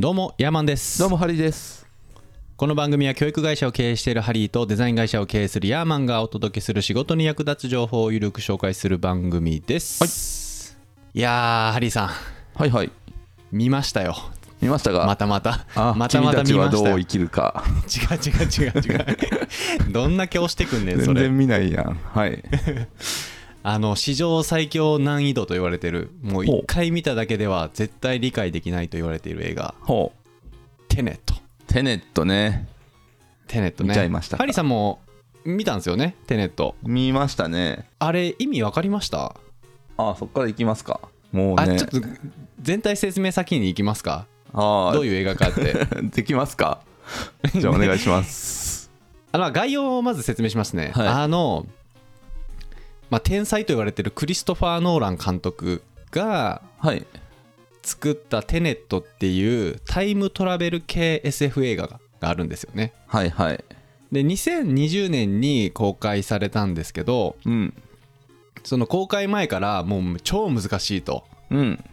どうもヤーマンです。どうもハリーです。この番組は教育会社を経営しているハリーとデザイン会社を経営するヤーマンがお届けする仕事に役立つ情報をゆるく紹介する番組です、い、やーハリーさん。はいはい。見ましたよ。見ましたがまたまた。あまたまた君たちは見ました。よどう生きるか。違う違う違う違う。どんな顔してくんねんそれ。全然見ないやん。はいあの史上最強難易度と言われてるもう一回見ただけでは絶対理解できないと言われている映画ほう「テネット」テネットね。テネットね。見ちゃいました。かハリーさんも見たんですよね？テネット。見ましたね。あれ意味わかりました？あそっから行きますか。もうね。あちょっと全体説明先に行きますか？あどういう映画かって。う できますか？じゃあお願いします。あの概要をまず説明しますね、はい。あの、まあ、天才と言われてるクリストファー・ノーラン監督がはい。作った「テネット」っていうタイムトラベル系 SF 映画があるんですよね。はいはい。で2020年に公開されたんですけどうん。その公開前からもう超難しいと。うん。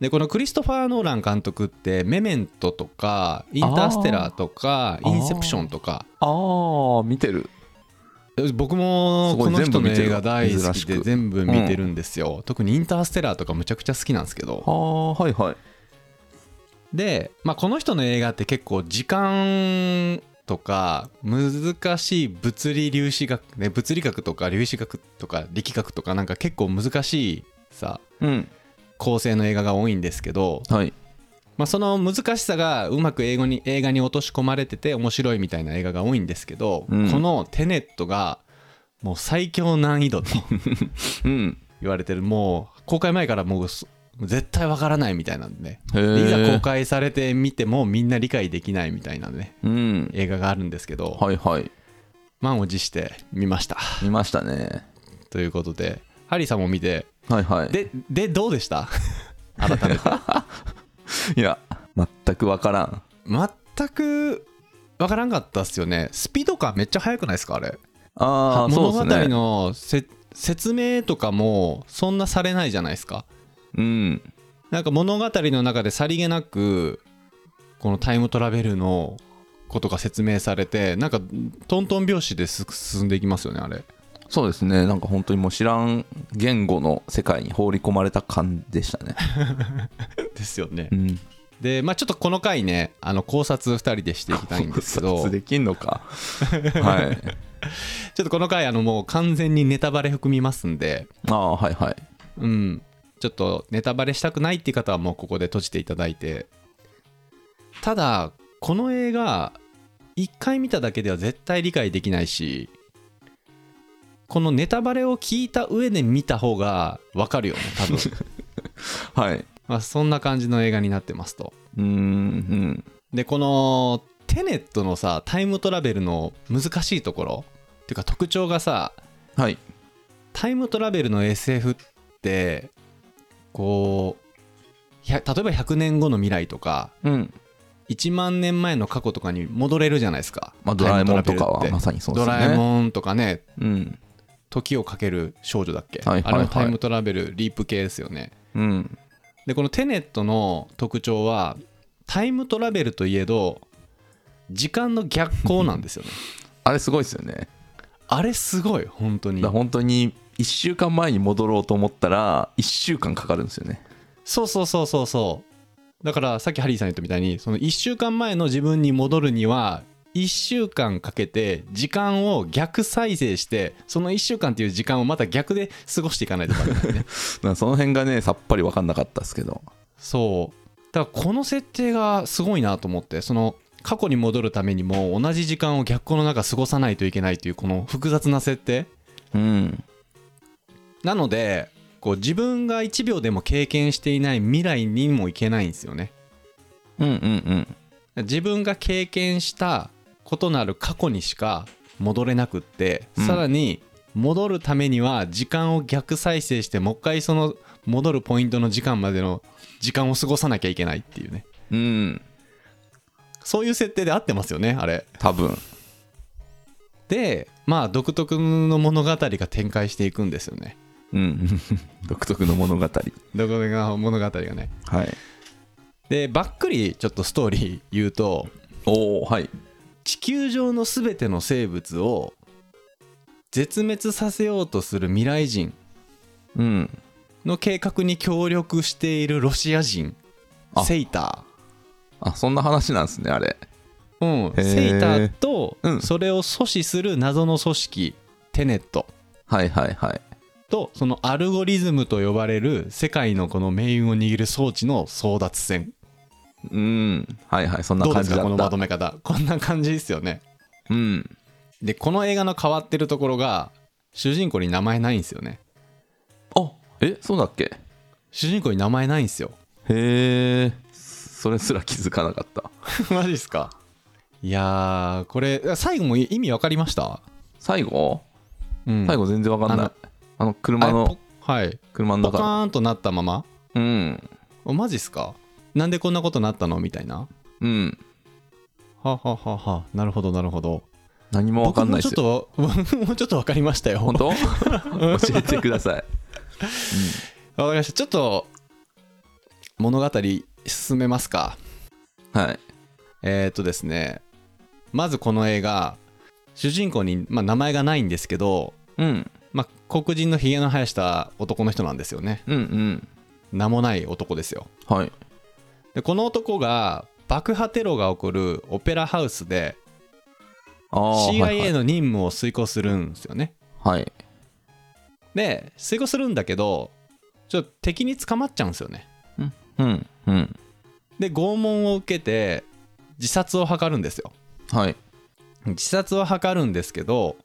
でこのクリストファー・ノーラン監督って「メメント」とか「インターステラー」とか「あー。インセプション」とか。ああ見てる僕もこの人の映画大好きで全部見てるんですよ、特に「インターステラー」とかむちゃくちゃ好きなんですけど。ああはいはい。で、まあ、この人の映画って結構時間とか難しい物理粒子学ね物理学とか粒子学とか力学とかなんか結構難しいさうん。構成の映画が多いんですけど、はいまあ、その難しさがうまく英語に映画に落とし込まれてて面白いみたいな映画が多いんですけど、うん。この「テネット」がもう最強難易度とうん。言われてる。もう公開前からもうそ絶対わからないみたいなんでねいざ公え開されてみてもみんな理解できないみたいなねうん。映画があるんですけどはいはい。満を持して見ました。見ましたね。ということでハリーさんも見てはいはい。ででどうでした？改めて いや全くわからん。全くわからんかったっすよね。スピード感めっちゃ速くないですかあれ？ああ物語そうですね。のせ説明とかもそんなされないじゃないですか。うん。なんか物語の中でさりげなくこのタイムトラベルのことが説明されてなんかトントン拍子です進んでいきますよねあれそうですね。なんか本当にもう知らん言語の世界に放り込まれた感でしたね。ですよね。うん。でまあちょっとこの回ねあの考察2人でしていきたいんですけど。考察できんのか。はい。ちょっとこの回あのもう完全にネタバレ含みますんで。ああはいはい。うん。ちょっとネタバレしたくないっていう方はもうここで閉じていただいて。ただこの映画1回見ただけでは絶対理解できないしこのネタバレを聞いた上で見た方が分かるよね多分、はい。まあ、そんな感じの映画になってますと。うーんでこのテネットのさタイムトラベルの難しいところっていうか特徴がさうんはい。タイムトラベルの SF ってこう例えば100年後の未来とかうん。1万年前の過去とかに戻れるじゃないですか、まあドラえもんとかはまさにそうですね。ラえもんとかね。うん時をかける少女だっけ、はいはいはい。あれのタイムトラベルリープ系ですよね。うん。でこのテネットの特徴はタイムトラベルといえど時間の逆行なんですよね。あれすごいですよね。あれすごい本当に。本当に1週間前に戻ろうと思ったら1週間かかるんですよね。そうそうそうそうそう。だからさっきハリーさん言ったみたいにその1週間前の自分に戻るには1週間かけて時間を逆再生してその1週間っていう時間をまた逆で過ごしていかないとね。その辺がねさっぱり分かんなかったですけど。そう。だからこの設定がすごいなと思ってその過去に戻るためにも同じ時間を逆光の中過ごさないといけないというこの複雑な設定。うん。なのでこう自分が1秒でも経験していない未来にも行けないんですよね。うんうんうん。自分が経験したことのある過去にしか戻れなくって、うん。さらに戻るためには時間を逆再生してもう一回その戻るポイントの時間までの時間を過ごさなきゃいけないっていうね。うん。そういう設定で合ってますよねあれ。多分。でまあ独特の物語が展開していくんですよね。うん。独特の物語。独特な物語がね。はい。でばっくりちょっとストーリー言うとおおはい地球上の全ての生物を絶滅させようとする未来人うん。の計画に協力しているロシア人あ。セイタあそんな話なんですねあれ。ー、うん、セイターとうん。それを阻止する謎の組織テネット。はいはいはい。とそのアルゴリズムと呼ばれる世界のこの命運を握る装置の争奪戦うん。はいはい。そんなどうで感じだった。すかこのまとめ方。こんな感じですよね。うん。でこの映画の変わってるところが主人公に名前ないんですよね。あえそうだっけ？主人公に名前ないんですよ。へえそれすら気づかなかった。マジですか？いやーこれ最後も意味分かりました、最後？うん、最後全然わかんない。あの車のはい。ポカ車の。中ーンとなったまま？うん。おマジっすか？なんでこんなことなったの？みたいな。うん。はははは。なるほどなるほど。何もわかんない僕ですよ。もちょっと もうちょっと分かりましたよ。本当？教えてください。わかりました。ちょっと物語進めますか。はい。えー、っとですね。まずこの映画主人公に、まあ、名前がないんですけど、うん。まあ、黒人のひげの生やした男の人なんですよね。うんうん。名もない男ですよ。はいでこの男が爆破テロが起こるオペラハウスで CIA の任務を遂行するんですよね。はい、はい、で遂行するんだけどちょっと敵に捕まっちゃうんですよね。うんうん。で拷問を受けて自殺を図るんですよ。はい。自殺を図るんですけど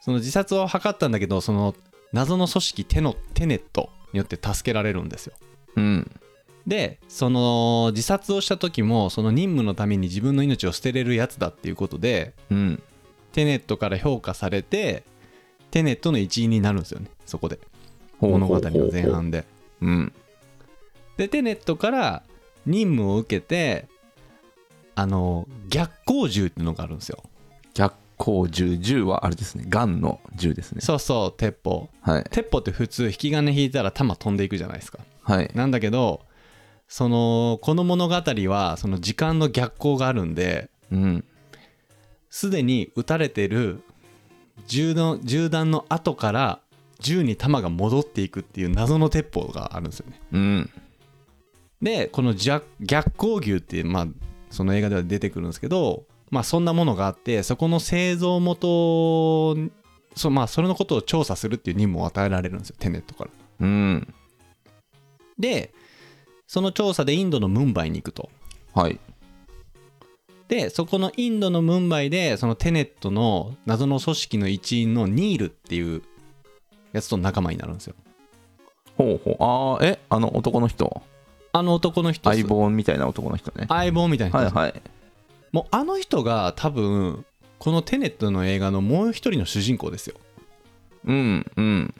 その自殺を図ったんだけどその謎の組織テノテネットによって助けられるんですよ。うんでその自殺をした時もその任務のために自分の命を捨てれるやつだっていうことでうん。テネットから評価されてテネットの一員になるんですよねそこで。物語の前半で。うん。でテネットから任務を受けてあの逆光銃っていうのがあるんですよ。逆光銃。銃はあれですね。ガンの銃ですね。そうそう鉄砲。はい。鉄砲って普通引き金引いたら弾飛んでいくじゃないですか。はい。なんだけどそのこの物語はその時間の逆光があるんでうん。すでに撃たれてる銃の銃弾の後から銃に弾が戻っていくっていう謎の鉄砲があるんですよね。うん。でこの逆逆光牛っていうまあその映画では出てくるんですけどまあそんなものがあってそこの製造元そ,、まあ、それのことを調査するっていう任務を与えられるんですよテネットから。うん。でその調査でインドのムンバイに行くと。はい。でそこのインドのムンバイでそのテネットの謎の組織の一員のニールっていうやつと仲間になるんですよ。ほうほう。ああえ？あの男の人？あの男の人相棒みたいな男の人ね。相棒みたいな人はいはい。もうあの人が多分このテネットの映画のもう一人の主人公ですよ。うんうん。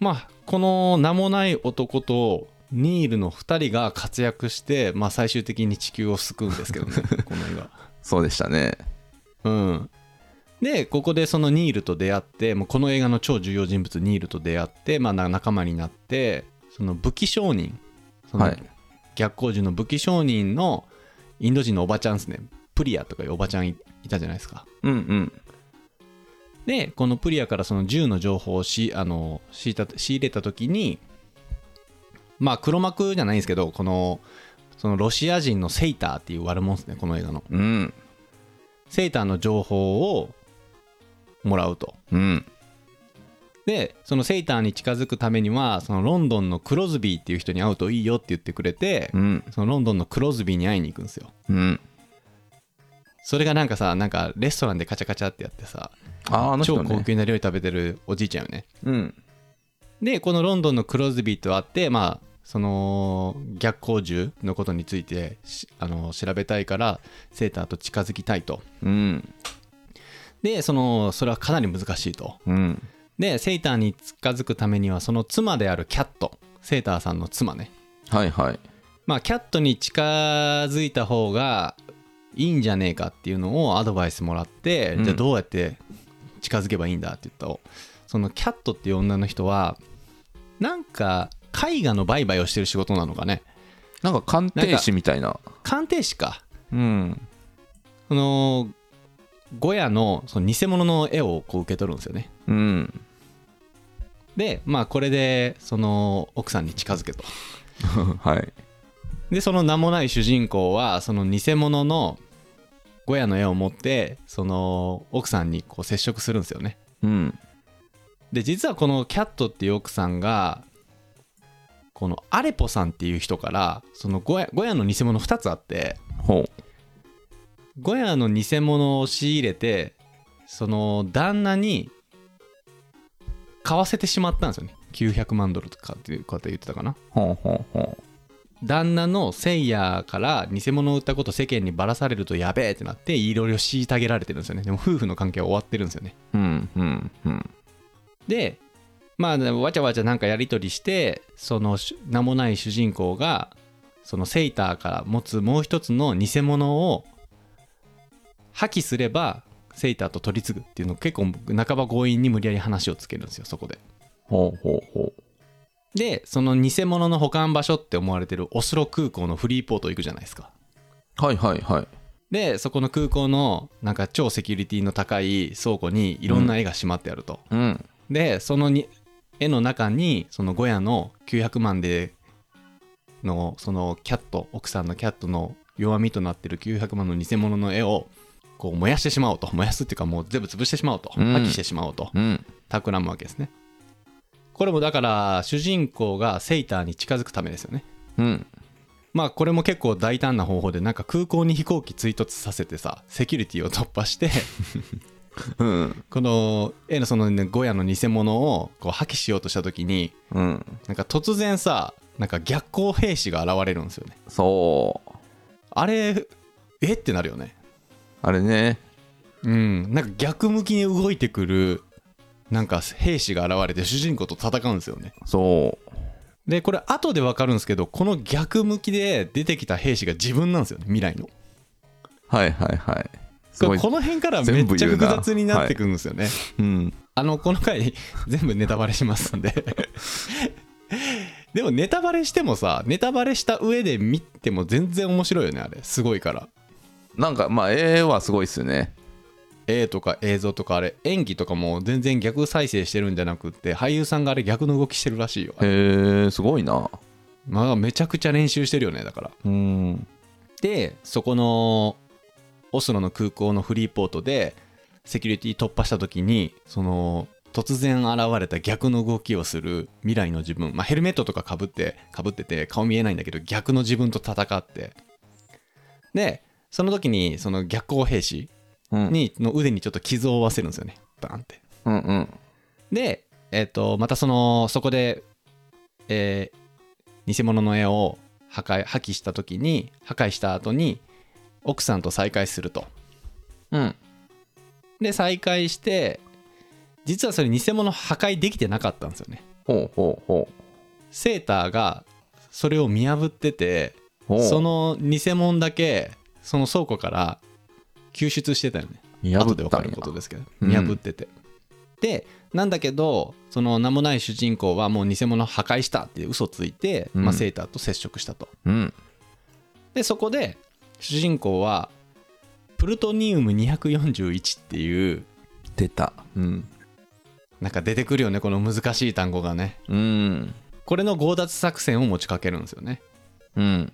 まあこの名もない男とニールの2人が活躍して、まあ、最終的に地球を救うんですけどね この映画そうでしたね。うん。でここでそのニールと出会ってもうこの映画の超重要人物ニールと出会って、まあ、な仲間になってその武器商人そのはい。逆光銃の武器商人のインド人のおばちゃんですね。プリアとかいうおばちゃんいいたじゃないですか。うんうん。でこのプリアからその銃の情報をしあの仕入れた時にまあ黒幕じゃないんですけどこのそのロシア人のセイターっていう悪者ですねこの映画の。うん。セイターの情報をもらうと。うん。でそのセイターに近づくためにはそのロンドンのクロズビーっていう人に会うといいよって言ってくれて、うん。そのロンドンのクロズビーに会いに行くんですよ。うん。それがなんかさなんかレストランでカチャカチャってやってさあーあの人超高ね級な料理食べてるおじいちゃんよね。うん。でこのロンドンのクロズビーと会ってまあその逆光銃のことについてしあの調べたいからセーターと近づきたいと。うん。でそのそれはかなり難しいと。うん。でセイターに近づくためにはその妻であるキャット。セーターさんの妻ね。はいはい。まあキャットに近づいた方がいいんじゃねえかっていうのをアドバイスもらって、うん。じゃあどうやって近づけばいいんだって言ったらそのキャットっていう女の人はなんか絵画の売買をしてる仕事なのかね。なんか鑑定士みたいな。鑑定士か。うん。そのゴヤのその偽物の絵をこう受け取るんですよね。うん。でまあこれでその奥さんに近づけと。はい。でその名もない主人公はその偽物のゴヤの絵を持ってその奥さんにこう接触するんですよね。うん。で実はこのキャットっていう奥さんがこのアレポさんっていう人からそのゴヤゴヤの偽物2つあってほゴヤの偽物を仕入れてその旦那に買わせてしまったんですよね。900万ドルとかっていう方言ってたかな。うほうほう。ほ旦那のセイヤーから偽物を売ったこと世間にばらされるとやべえってなっていろいろ虐げられてるんですよね。でも夫婦の関係は終わってるんですよね。ううんうんうん。でまあわちゃわちゃなんかやり取りしてそのし名もない主人公がそのセイターから持つもう一つの偽物を破棄すればセイターと取り継ぐっていうのを結構半ば強引に無理やり話をつけるんですよそこで。ほうほうほでその偽物の保管場所って思われてるオスロ空港のフリーポート行くじゃないですか。うはいはいはい。でそこの空港のなんか超セキュリティの高い倉庫にいろんな絵がしまってあると、うん。でそのに絵の中にそのゴヤの900万でのそのキャット奥さんのキャットの弱みとなってる900万の偽物の絵をこう燃やしてしまおうと。燃やすっていうかもう全部潰してしまおうと。破うん。棄してしまおうと。うん。企むわけですね。これもだから主人公がセイターに近づくためですよね。うん。まあこれも結構大胆な方法でなんか空港に飛行機追突させてさセキュリティを突破してうん。この絵のその、ね、ゴヤの偽物をこう破棄しようとした時にうん。なんか突然さなんか逆光兵士が現れるんですよね。そう。あれえってなるよね。あれね。うん。なんか逆向きに動いてくるなんか兵士が現れて主人公と戦うんですよね。そう。でこれ後で分かるんですけどこの逆向きで出てきた兵士が自分なんですよね未来の。はいはいはいこの辺からめっちゃ複雑になってくるんですよね、う。ん。あのこの回 全部ネタバレしますんで。でもネタバレしてもさネタバレした上で見ても全然面白いよねあれ。すごいから。なんかまあ絵はすごいっすよね。絵とか映像とかあれ。演技とかも全然逆再生してるんじゃなくって俳優さんがあれ逆の動きしてるらしいよ。へえすごいな。まあめちゃくちゃ練習してるよねだから。うん。でそこのオスロの空港のフリーポートでセキュリティ突破した時にその突然現れた逆の動きをする未来の自分、まあ、ヘルメットとかかぶってかぶってて顔見えないんだけど逆の自分と戦って。でその時にその逆光兵士うん。にの腕にちょっと傷を負わせるんですよね。バーンって。うんうん。で、えっとまたそのそこで、えー偽物の絵を破壊破棄した時に破壊した後に奥さんと再会すると。うん。で再会して実はそれ偽物破壊できてなかったんですよね。ほうほうほう。セーターがそれを見破っててその偽物だけその倉庫から救出してたよね。見破後で分かることですけど。うん。見破ってて、でなんだけどその名もない主人公はもう偽物破壊したって嘘ついて、うん。まあ、セーターと接触したと。うん。でそこで主人公はプルトニウム241っていう出た。うん。なんか出てくるよねこの難しい単語がね。うん。これの強奪作戦を持ちかけるんですよね。うん。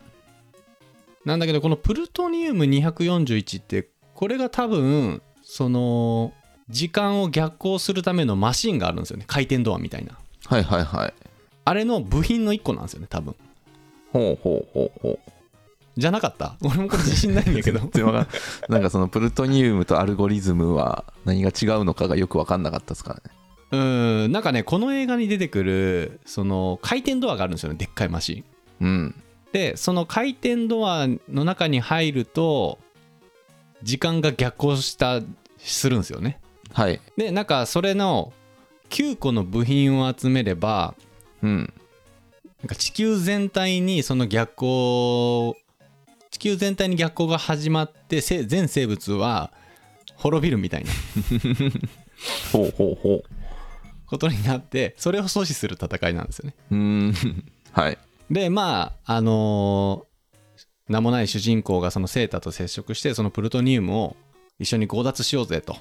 なんだけどこのプルトニウム241ってこれが多分その時間を逆行するためのマシンがあるんですよね。回転ドアみたいな。はいはいはい。あれの部品の1個なんですよね多分。ほうほうほうほうじゃなかった？俺もこれ自信ないんだけど。なんかそのプルトニウムとアルゴリズムは何が違うのかがよく分かんなかったですからね。うーん。なんかねこの映画に出てくるその回転ドアがあるんですよね。でっかいマシン。うん。でその回転ドアの中に入ると時間が逆行したするんですよね。はい。でなんかそれの9個の部品を集めればうん。なんか地球全体にその逆行地球全体に逆行が始まってせ全生物は滅びるみたいな。ほうほうほう。ことになってそれを阻止する戦いなんですよね。うーん。はい。でまああのー名もない主人公がそのセータと接触してそのプルトニウムを一緒に強奪しようぜと。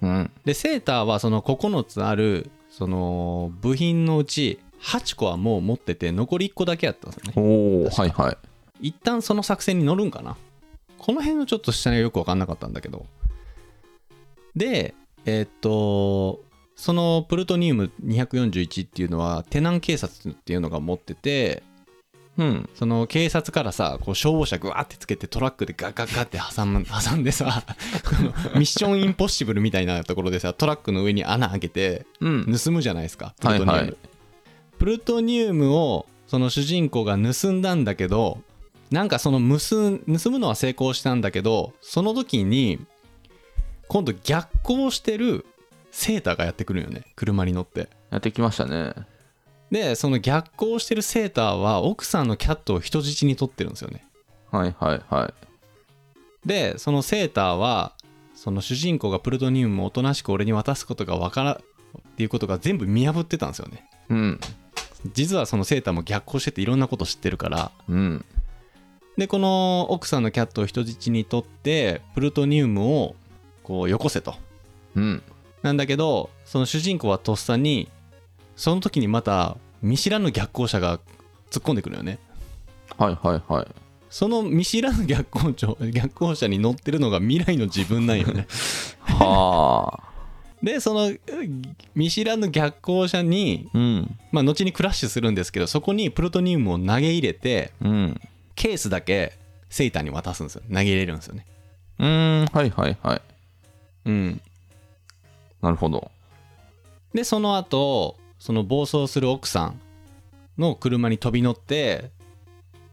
うん。でセーターはその9つあるその部品のうち8個はもう持ってて残り1個だけやったんですよね。おおはいはい一旦その作戦に乗るんかな。この辺のちょっと下にはよく分かんなかったんだけど。でえーっとそのプルトニウム241っていうのはテナン警察っていうのが持っててうんその警察からさこう消防車グワーってつけてトラックでガッガッガッって挟む 挟んでさ ミッションインポッシブルみたいなところでさトラックの上に穴開けてうん。盗むじゃないですかプルトニウム、はいはいプルトニウムをその主人公が盗んだんだけどなんかその盗盗むのは成功したんだけどその時に今度逆行してるセーターがやってくるよね。車に乗って。やってきましたね。でその逆行してるセーターは奥さんのキャットを人質に取ってるんですよね。はいはいはい。でそのセーターはその主人公がプルトニウムをおとなしく俺に渡すことがわからっていうことが全部見破ってたんですよね。うん。実はそのセーターも逆行してていろんなこと知ってるからうんでこの奥さんのキャットを人質に取ってプルトニウムをこうよこせと。うん。なんだけどその主人公はとっさにその時にまた見知らぬ逆行車が突っ込んでくるよね。はいはいはい。その見知らぬ逆行車 逆行車に乗ってるのが未来の自分なんよね。はあ。でその見知らぬ逆行車にうん。まあ後にクラッシュするんですけどそこにプルトニウムを投げ入れてうんケースだけセイターに渡すんですよ。投げ入れるんですよね。うーんはいはいはい。うん。なるほど。でその後その暴走する奥さんの車に飛び乗って、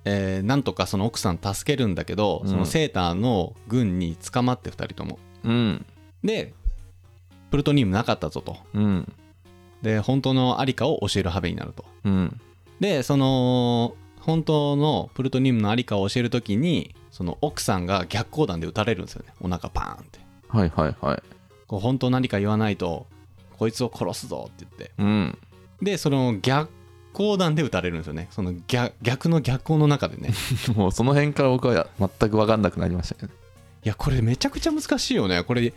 えーなんとかその奥さん助けるんだけど、うん。そのセーターの軍に捕まって2人とも。うん。でプルトニウムなかったぞと。うん。で本当のありかを教える羽目になると。うん。でその本当のプルトニウムのありかを教える時にその奥さんが逆光弾で撃たれるんですよね。お腹パーンって。はいはいはい。こう本当何か言わないとこいつを殺すぞって言って。うん。でその逆光弾で撃たれるんですよね。その逆逆の逆光の中でね。もうその辺から僕は全く分かんなくなりましたけど。いやこれめちゃくちゃ難しいよね。これ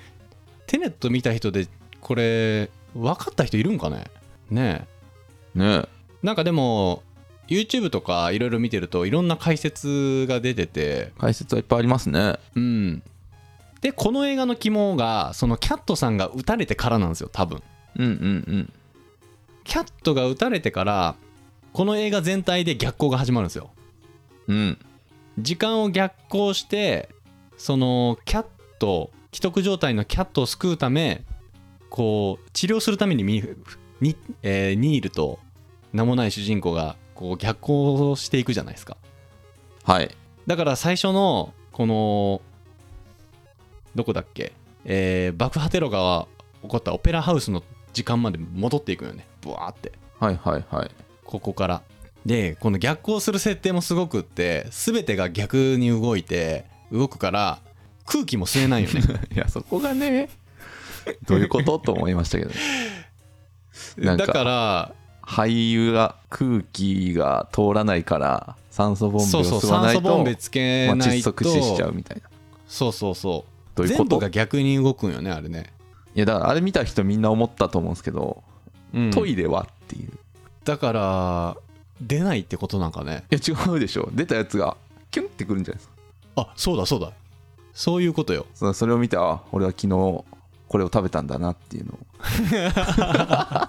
テネット見た人でこれ分かった人いるんかね？ねえ。ねなんかでも YouTube とかいろいろ見てるといろんな解説が出てて。解説はいっぱいありますね。うん。でこの映画の肝がそのキャットさんが撃たれてからなんですよ多分。うんうんうん。キャットが撃たれてからこの映画全体で逆行が始まるんですよ。うん。時間を逆行してそのキャット既得状態のキャットを救うためこう治療するためにミに、えーニールと名もない主人公がこう逆行していくじゃないですか。はい。だから最初のこのどこだっけ、えー爆破テロが起こったオペラハウスの時間まで戻っていくよね。ブワーって。はいはいはい。ここから。でこの逆行する設定もすごくって全てが逆に動いて動くから空気も吸えないよね。いやそこがねどういうこと？と思いましたけど なんか。だから俳優が空気が通らないから酸素ボンベを吸わないとつけまあないと窒息死しちゃうみたいな。そうそうそう。どういうこと？全部が逆に動くんよねあれね、いやだからあれ見た人みんな思ったと思うんですけど、うん。トイレはっていう。だから出ないってことなんかね。いや違うでしょ。出たやつがキュンってくるんじゃないですか。あそうだそうだ。そういうことよ。そそれを見てあ俺は昨日これを食べたんだなっていうのを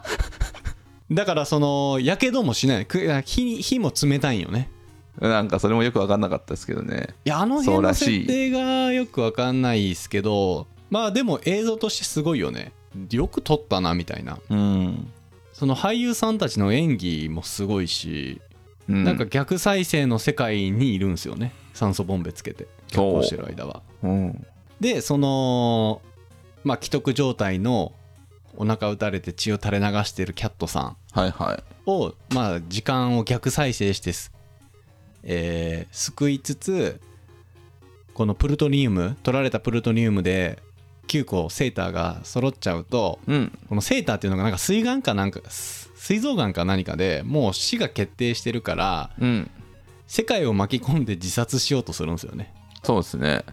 だからそのやけどもしない。く火火も冷たいんよね。なんかそれもよく分かんなかったですけどね。いやあの辺の設定がよくわかんないですけどまあでも映像としてすごいよね。よく撮ったなみたいな。うん、その俳優さんたちの演技もすごいし、うん、なんか逆再生の世界にいるんですよね。酸素ボンベつけて逆行してる間は。うん。でそのまあ既得状態のお腹打たれて血を垂れ流してるキャットさん。はいはい。をまあ時間を逆再生してす、えー救いつつこのプルトニウム取られたプルトニウムで9個セーターが揃っちゃうとうん。このセーターっていうのがなんか水眼かなんかす膵臓がんか何かでもう死が決定してるからうん。世界を巻き込んで自殺しようとするんですよね。そうですね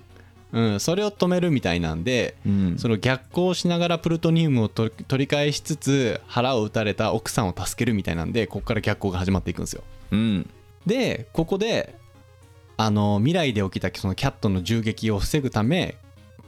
うん、それを止めるみたいなんでうん。その逆行しながらプルトニウムをと取り返しつつ腹を撃たれた奥さんを助けるみたいなんでここから逆行が始まっていくんですよ。うん。でここであの未来で起きたそのキャットの銃撃を防ぐため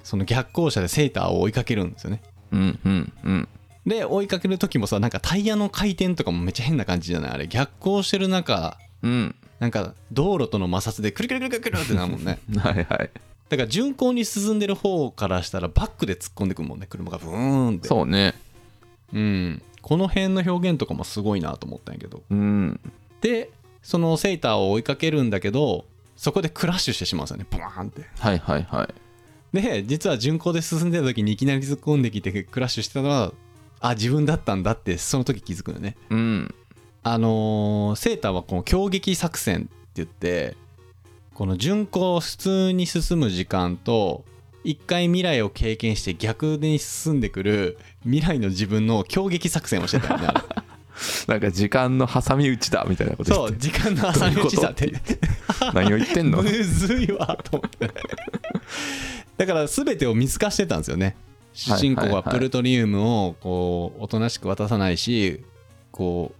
その逆行車でセーターを追いかけるんですよね。うんうんうん。で追いかける時もさなんかタイヤの回転とかもめっちゃ変な感じじゃない？あれ逆行してる中うん。なんか道路との摩擦でクルクルクルクルクルってなるもんね。はいはいだから順行に進んでる方からしたらバックで突っ込んでくるもんね。車がブーンって。そうね。うん。この辺の表現とかもすごいなと思ったんやけど。うん。でそのセーターを追いかけるんだけどそこでクラッシュしてしまうんですよね。ブワーンって。はいはいはい。で実は順行で進んでた時にいきなり突っ込んできてクラッシュしてたのはあ自分だったんだってその時気づくよね。うん。あのーセーターはこの強撃作戦って言ってこの順行普通に進む時間と一回未来を経験して逆に進んでくる未来の自分の強撃作戦をしてたよ なんか時間の挟み撃ちだみたいなこと言って。そう時間の挟み撃ちだって。何を言ってんの？むずいわと思って。だから全てを見透かしてたんですよね。主人公はプルトニウムをこうおとなしく渡さないしこ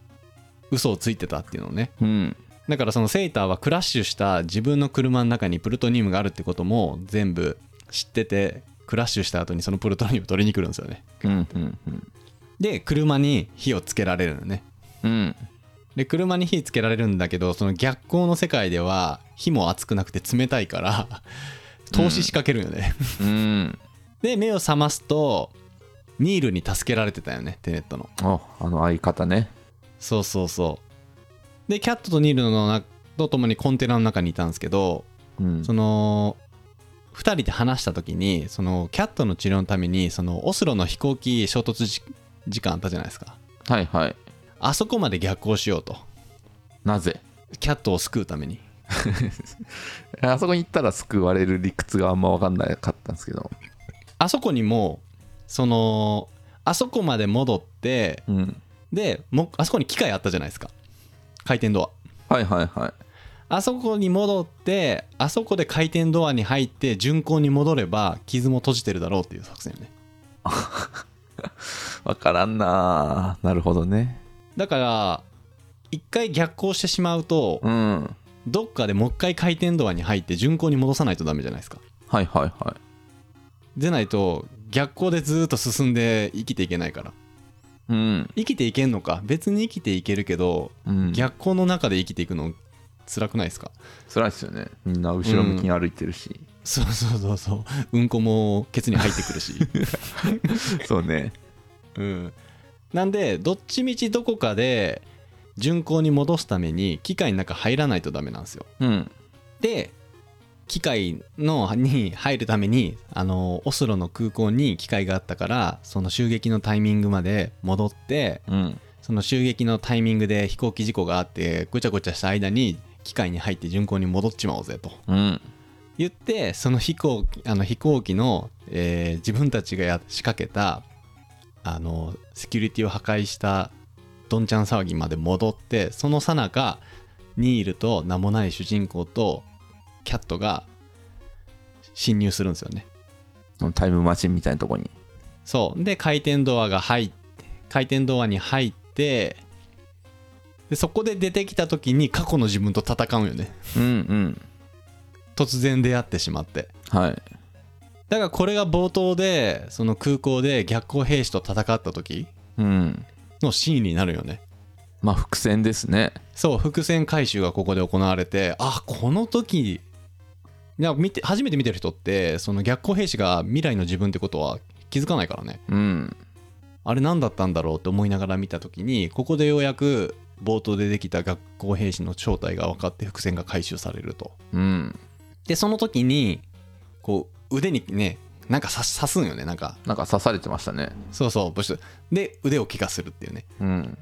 う嘘をついてたっていうのをね。うんだからそのセイターはクラッシュした自分の車の中にプルトニウムがあるってことも全部知っててクラッシュした後にそのプルトニウム取りに来るんですよね。うんうんうん。で車に火をつけられるのね。うん。で車に火つけられるんだけどその逆光の世界では火も熱くなくて冷たいから投資仕掛けるよね、うん。で目を覚ますとニールに助けられてたよねテネットの。ああの相方ね。そうそうそうでキャットとニールのなと共にコンテナの中にいたんですけどうん。その2人で話した時にそのキャットの治療のためにそのオスロの飛行機衝突時時間あったじゃないですか。はいはい。あそこまで逆行しようと。なぜ？キャットを救うために。あそこに行ったら救われる理屈があんま分かんなかったんですけど。あそこにもそのあそこまで戻ってうん。でもあそこに機械あったじゃないですか回転ドア。はいはいはい。あそこに戻ってあそこで回転ドアに入って巡航に戻れば傷も閉じてるだろうっていう作戦よね。分からんな。なるほどね。だから一回逆行してしまうとうん。どっかでもう一回回転ドアに入って巡航に戻さないとダメじゃないですか。はいはいはい。でないと逆行でずーっと進んで生きていけないからうん。生きていけんのか？別に生きていけるけどうん。逆行の中で生きていくの辛くないですか？辛いっすよね。みんな後ろ向きに歩いてるし、そうそうそうそう。うんこもケツに入ってくるし。そうね。うん。なんでどっちみちどこかで巡航に戻すために機械の中入らないとダメなんですよ。うん。で機械のに入るためにあのオスロの空港に機械があったからその襲撃のタイミングまで戻ってうん。その襲撃のタイミングで飛行機事故があってごちゃごちゃした間に機械に入って巡航に戻っちまおうぜと。うん。言ってその飛行あの飛行機の、えー自分たちがや仕掛けたあのセキュリティを破壊したどんちゃん騒ぎまで戻ってそのさなかニールと名もない主人公とキャットが侵入するんですよね。タイムマシンみたいなとこに。そう。で回転ドアが入って回転ドアに入ってでそこで出てきた時に過去の自分と戦うよね。うんうん。突然出会ってしまって。はい。だからこれが冒頭でその空港で逆行兵士と戦った時うん。のシーンになるよね。まあ伏線ですね。そう伏線回収がここで行われてあこの時いや見て初めて見てる人ってその逆行兵士が未来の自分ってことは気づかないからね。うん。あれ何だったんだろうって思いながら見た時にここでようやく冒頭でできた学校兵士の正体が分かって伏線が回収されると。うん。でその時にこう腕にねなんか刺す刺すんよねなんか。なんか刺されてましたね。そうそうブシュで腕を怪我するっていうね。うん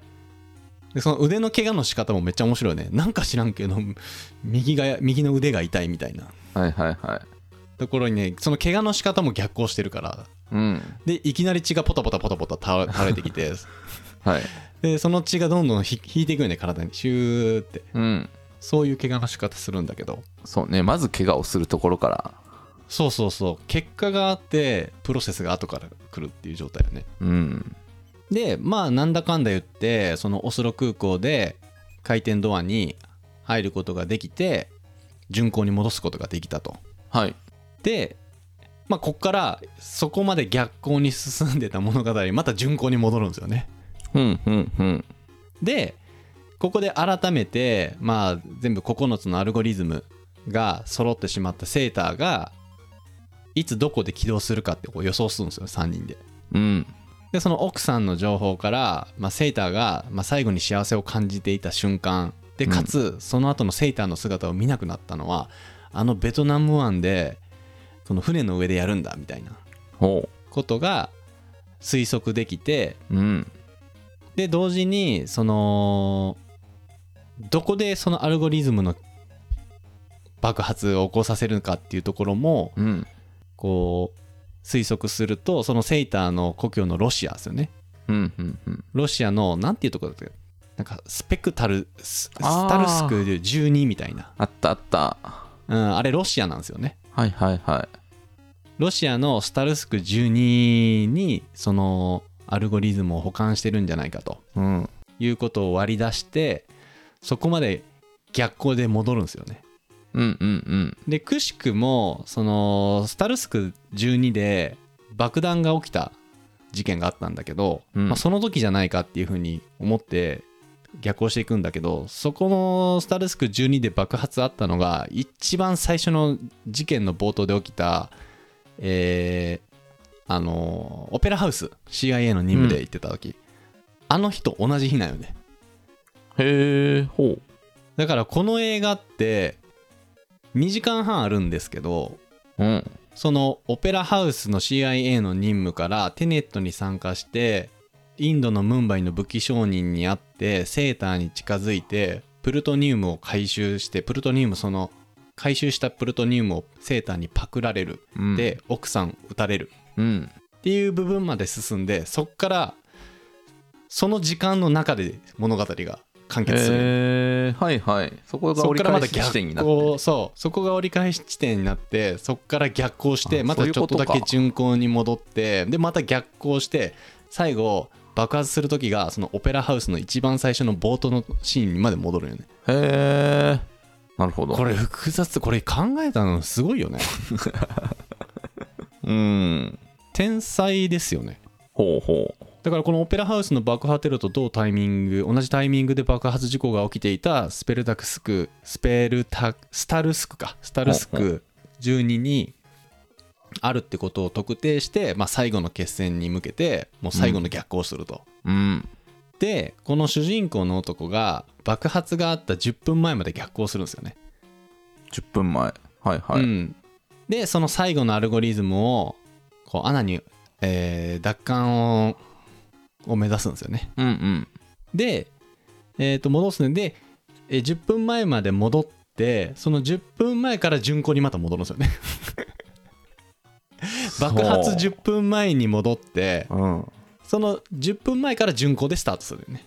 でその腕の怪我の仕方もめっちゃ面白いね。なんか知らんけど右が右の腕が痛いみたいな。はいはいはい。ところにねその怪我の仕方も逆行してるから。うん。でいきなり血がポタポタポタポタ倒垂れてきて。はい。でその血がどんどんひ引いていくよね体に。シューって。うん。そういう怪我の仕方するんだけど。そうね。まず怪我をするところから。そうそうそう。結果があってプロセスが後から来るっていう状態よね。うんでまあなんだかんだ言ってそのオスロ空港で回転ドアに入ることができて巡航に戻すことができたと。はい。でまあこっからそこまで逆行に進んでた物語また巡航に戻るんですよね。うんうんうん。でここで改めてまあ全部9つのアルゴリズムが揃ってしまったセーターがいつどこで起動するかってこう予想するんですよ3人で。うんでその奥さんの情報から、まあ、セーターが、まあ、最後に幸せを感じていた瞬間。でかつ、その後のセーターの姿を見なくなったのはあのベトナム湾でこの船の上でやるんだみたいな。ほことが推測できてううん。で同時にそのどこでそのアルゴリズムの爆発を起こさせるかっていうところもうん。こう推測するとそのセイターの故郷のロシアですよね。うんうんうん。ロシアのなんていうところだったっけ？なんかスペクタルスタルスク12みたいな、あったあった。うん、あれロシアなんですよね。はいはいはい。ロシアのスタルスク12にそのアルゴリズムを保管してるんじゃないかと。うん。いうことを割り出してそこまで逆行で戻るんですよねうんうんうん。でくしくもそのスタルスク12で爆弾が起きた事件があったんだけど、うん。まあ、その時じゃないかっていうふうに思って逆行していくんだけどそこのスタルスク12で爆発あったのが一番最初の事件の冒頭で起きたえーあのオペラハウス CIA の任務で行ってた時、あの日と同じ日なんよね。へえほう。だからこの映画って2時間半あるんですけどうん。そのオペラハウスの CIA の任務からテネットに参加してインドのムンバイの武器商人に会ってセーターに近づいてプルトニウムを回収してプルトニウムその回収したプルトニウムをセーターにパクられる、うん。で奥さん撃たれる。うん。っていう部分まで進んでそっからその時間の中で物語が完結する、へえはいはい。そこが折りからまた逆返し地点になって。行そうそこが折り返し地点になってそっから逆行してあまたちょっとだけ巡航に戻ってでまた逆行して最後爆発する時がそのオペラハウスの一番最初の冒頭のシーンにまで戻るよね。へえなるほど。これ複雑これ考えたのすごいよね。うん。天才ですよね。ほうほうだからこのオペラハウスの爆破テロと同タイミング同じタイミングで爆発事故が起きていたスペルタクスクスペルタスタルスクか。スタルスク12にあるってことを特定して、まあ、最後の決戦に向けてもう最後の逆行すると、うん。でこの主人公の男が爆発があった10分前まで逆行するんですよね、10分前。はいはい、うん、でその最後のアルゴリズムをこう穴に、えー奪還をを目指すんですよね。うんうん。で、えー、と戻すので、えー10分前まで戻ってその10分前から巡航にまた戻るんですよね。爆発そう。10分前に戻ってうん。その10分前から巡航でスタートするよね。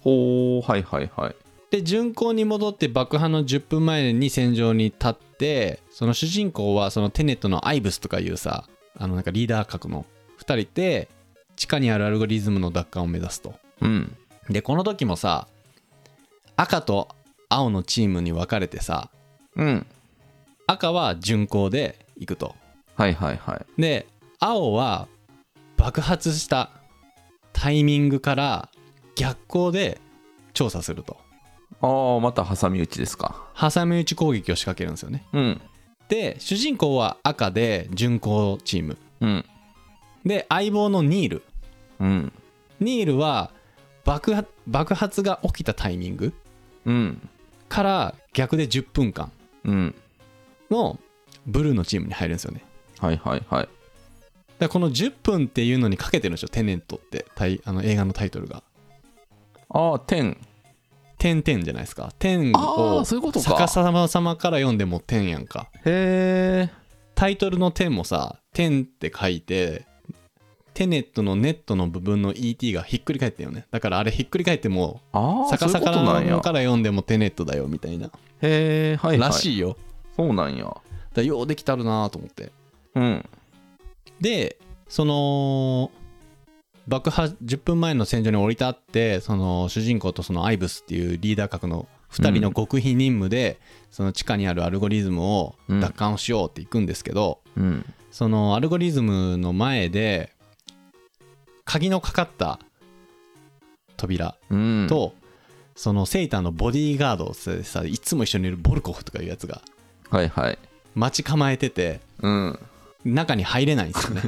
ほうはいはいはい。で巡航に戻って爆破の10分前に戦場に立ってその主人公はそのテネットのアイブスとかいうさあのなんかリーダー格の2人で地下にあるアルゴリズムの奪還を目指すと。うん。でこの時もさ赤と青のチームに分かれてさうん。赤は巡航で行くと。はいはいはい。で青は爆発したタイミングから逆行で調査すると。ああまた挟み撃ちですか。挟み撃ち攻撃を仕掛けるんですよね。うん。で主人公は赤で巡航チーム。うんで相棒のニール。うん。ニールは爆発爆発が起きたタイミングうん。から逆で10分間うん。のブルーのチームに入るんですよね。はいはいはい。だからこの10分っていうのにかけてるんですよ。テネットって。タイあの映画のタイトルが。ああ10点々じゃないですか。点あをあそういうことか。逆さま様から読んでも点やんか。へえタイトルの点もさ「点」って書いてテネットのネットの部分の ET がひっくり返ってるよね。だからあれひっくり返っても逆さからから読んでもテネットだよみたいな、へえはいはい。らしいよ。そうなんや。だようできたるなと思って。うん。でその爆破10分前の戦場に降り立ってその主人公とそのアイブスっていうリーダー格の2人の極秘任務で、その地下にあるアルゴリズムを奪還をしようって行くんですけど、うん。そのアルゴリズムの前で鍵のかかった扉うん。と、そのセイターのボディーガードでさいつも一緒にいるボルコフとかいうやつがはいはい。待ち構えててうん。中に入れないんですよね。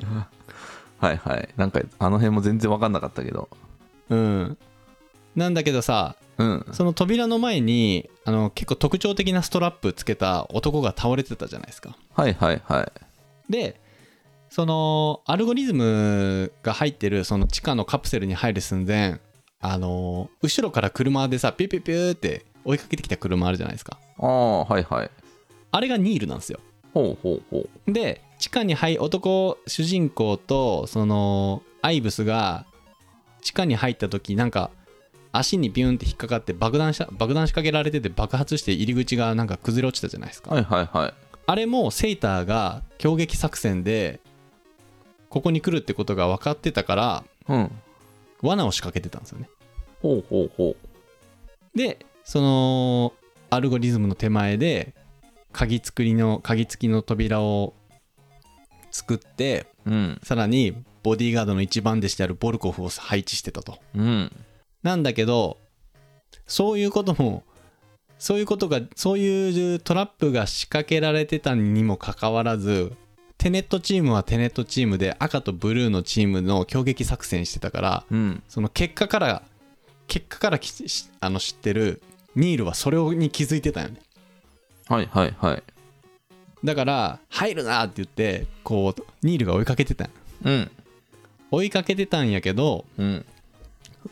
はいはい。なんかあの辺も全然分かんなかったけど。うん。なんだけどさうん。その扉の前にあの結構特徴的なストラップつけた男が倒れてたじゃないですか。はいはいはい。でそのアルゴリズムが入ってるその地下のカプセルに入る寸前あの後ろから車でさピュピュピュって追いかけてきた車あるじゃないですか。ああはいはい。あれがニールなんですよ。ほうほうほう。で地下に入男主人公とそのアイブスが地下に入った時なんか足にビュンって引っかかって爆弾した爆弾仕掛けられてて爆発して入り口がなんか崩れ落ちたじゃないですか、はいはいはい。あれもセイターが攻撃作戦でここに来るってことが分かってたからうん。罠を仕掛けてたんですよね。ほうほうほでそのアルゴリズムの手前で鍵作りの鍵付きの扉を作ってううん。さらにボディーガードの一番弟子であるボルコフを配置してたと。うん。なんだけどそういうこともそういうことがそういうトラップが仕掛けられてたにもかかわらずテネットチームはテネットチームで赤とブルーのチームの攻撃作戦してたからうん。その結果から結果からあの知ってるニールはそれに気づいてたよね。はいはいはい。だから入るなって言ってこうニールが追いかけてたんうん。追いかけてたんやけどうん。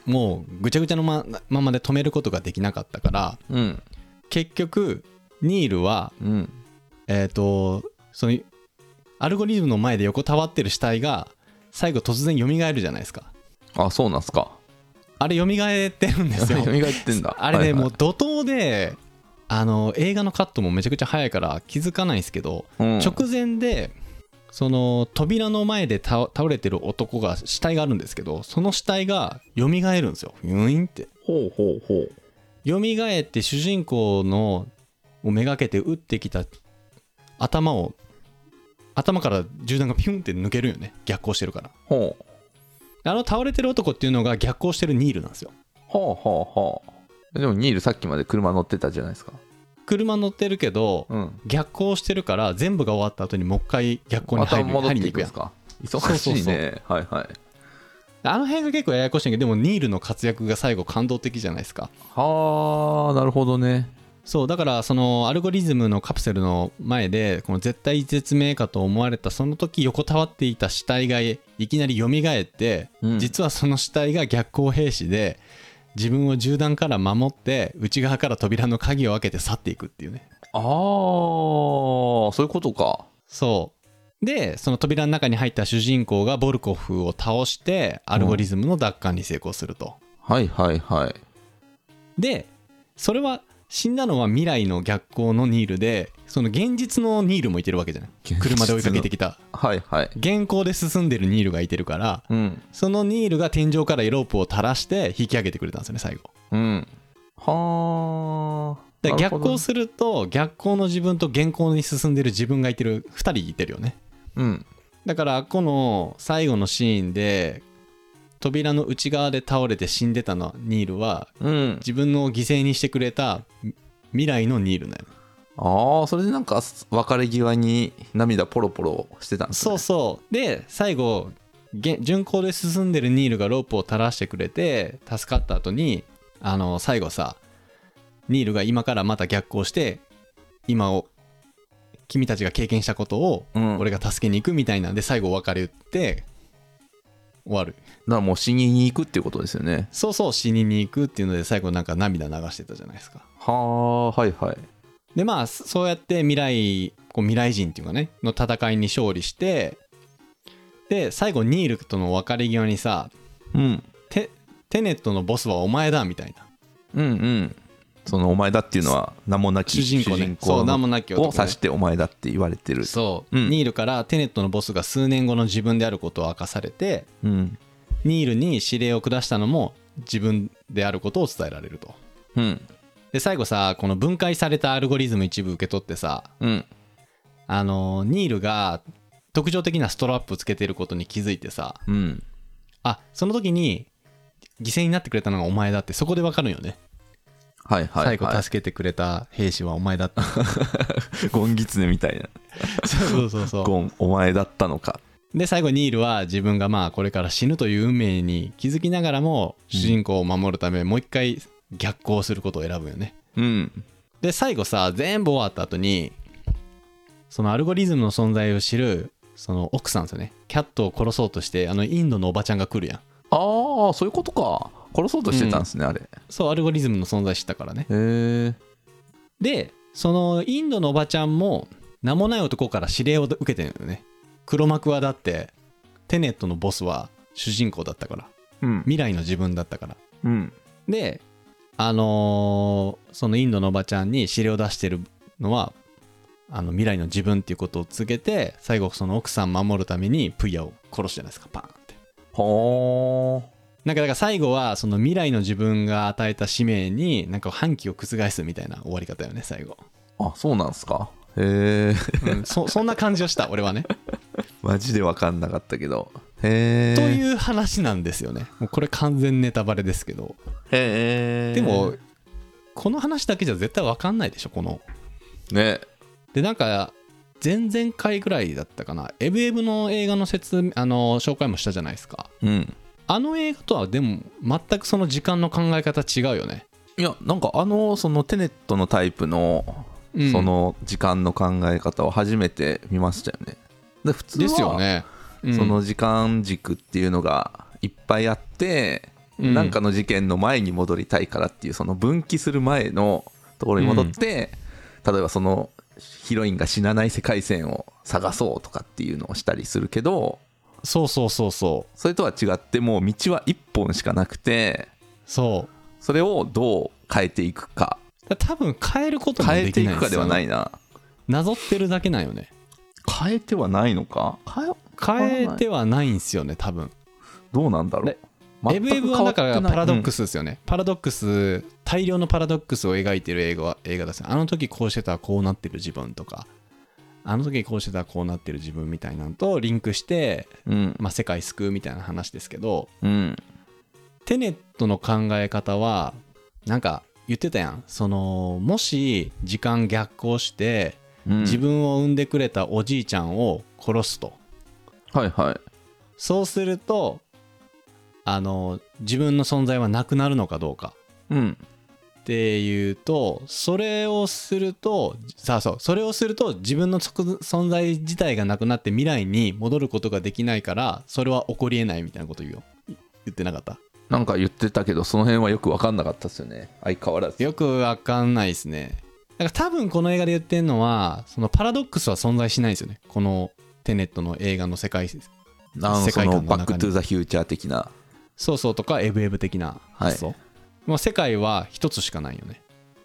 もうぐちゃぐちゃのまままで止めることができなかったからうん。結局ニールはうん。えっ、とそのアルゴリズムの前で横たわってる死体が最後突然蘇るじゃないですか。あそうなんすか。あれ蘇ってるんですよ。蘇ってんだ。あれね、はいはい。もう怒涛であの映画のカットもめちゃくちゃ早いから気づかないんですけど、うん。直前でその扉の前で倒倒れてる男が死体があるんですけどその死体が蘇るんですよ。ユインって。ほうほうほう。蘇って主人公のをめがけて撃ってきた頭を頭から銃弾がピュンって抜けるよね。逆行してるから。ほう。あの倒れてる男っていうのが逆行してるニールなんですよ。ほうほうほう。でもニールさっきまで車乗ってたじゃないですか。車乗ってるけどうん。逆行してるから全部が終わった後にもう一回逆行に入る戻って入りに行くやん。いくんですか忙しいねはいはい。あの辺が結構ややこしいんやけどでもニールの活躍が最後感動的じゃないですか。はあなるほどねそうだからそのアルゴリズムのカプセルの前でこの絶対絶命かと思われたその時横たわっていた死体がいきなり蘇って、うん。実はその死体が逆行兵士で自分を銃弾から守って内側から扉の鍵を開けて去っていくっていうね。ああそういうことか。そう。でその扉の中に入った主人公がボルコフを倒してアルゴリズムの奪還に成功すると、はいはいはい。でそれは死んだのは未来の逆光のニールでその現実のニールもいてるわけじゃない？車で追いかけてきた。はいはい。現行で進んでるニールがいてるからうん。そのニールが天井からロープを垂らして引き上げてくれたんですよね最後。うん。はあで逆行すると逆光の自分と現行に進んでる自分がいてる2人いてるよね。うん。だからこの最後のシーンで扉の内側で倒れて死んでたのニールはうん。自分の犠牲にしてくれた未来のニールだよああそれでなんか別れ際に涙ポロポロしてたんですね。そうそう。で最後げ巡航で進んでるニールがロープを垂らしてくれて助かった後にあの最後さニールが今からまた逆行して今を君たちが経験したことをうん。俺が助けに行くみたいなんで最後お別れ言って終わるだからもう死にに行くっていうことですよね。そうそう死にに行くっていうので最後なんか涙流してたじゃないですか。はあはいはい。でまあそうやって未来こう未来人っていうかねの戦いに勝利してで最後ニールとの別れ際にさうん。テテネットのボスはお前だみたいな。うんうんそのお前だっていうのは名もなき主人公ね。そう名もなきを指してお前だって言われてる。そう、うん。ニールからテネットのボスが数年後の自分であることを明かされてうん。ニールに指令を下したのも自分であることを伝えられると。うん。で最後さこの分解されたアルゴリズム一部受け取ってさうん。あのニールが特徴的なストラップつけてることに気づいてさうん。あその時に犠牲になってくれたのがお前だってそこで分かるんよね、はいはい最後はい助けてくれた兵士はお前だった。ゴンギツネみたいな。そうそうそうゴンお前だったのか。で最後ニールは自分がまあこれから死ぬという運命に気づきながらも主人公を守るためもう一回逆行することを選ぶよね。うん。で最後さ全部終わった後にそのアルゴリズムの存在を知るその奥さんですよね。キャットを殺そうとしてあのインドのおばちゃんが来るやん。ああそういうことか殺そうとしてたんですね、あれ。へそうアルゴリズムの存在知ったからね。えでそのインドのおばちゃんも名もない男から指令を受けてるのよね。黒幕はだってテネットのボスは主人公だったから。うん。未来の自分だったから。うん。であのーそのインドのおばちゃんに指令を出してるのはあの未来の自分っていうことを告げて最後その奥さん守るためにプイヤを殺すじゃないですかパーンって。ほーなんかだから最後はその未来の自分が与えた使命になんか反旗を覆すみたいな終わり方よね最後、あそうなんすか？へえうん、そそんな感じをした俺はね。マジで分かんなかったけど。へえという話なんですよね。もうこれ完全ネタバレですけど。へえでもこの話だけじゃ絶対分かんないでしょこの。ね。でなんか前々回ぐらいだったかな。エブエブの映画の説明あの紹介もしたじゃないですか。うんあの映画とはでも全くその時間の考え方違うよね、いやなんかあのそのテネットのタイプのうん。その時間の考え方を初めて見ましたよね。で普通はですよね、うん。その時間軸っていうのがいっぱいあって、うん。なんかの事件の前に戻りたいからっていうその分岐する前のところに戻って、例えばそのヒロインが死なない世界線を探そうとかっていうのをしたりするけどそうそうそうそう。それとは違ってもう道は一本しかなくてそう。それをどう変えていくか。だ多分変えることも変えでていくかではないな。なぞってるだけなんよね。変えてはないのか？変え変えてはないんですよね多分。どうなんだろう？でエブエブはだからパラドックス、スですよね、パラドックス大量のパラドックスを描いてる映画は映画です。ねあの時こうしてたらこうなってる自分とかあの時こうしてたらこうなってる自分みたいなのとリンクして、うん。まあ、世界救うみたいな話ですけどうん。テネットの考え方はなんか言ってたやん。そのもし時間逆行してうん。自分を産んでくれたおじいちゃんを殺すと、はいはい。そうするとあの自分の存在はなくなるのかどうか。うんっていうとそれをするとさあそうそれをすると自分の存在自体がなくなって未来に戻ることができないからそれは起こりえないみたいなこと言うよ。い言ってなかった？なんか言ってたけどその辺はよく分かんなかったですよね。相変わらず。よくわかんないですね。だから多分この映画で言ってるのはそのパラドックスは存在しないんですよね。このテネットの映画の世界世界そのバック・トゥ・ザ・フューチャー的な。そうそうとかエブエブ的な発想、もう世界は一つしかないよね。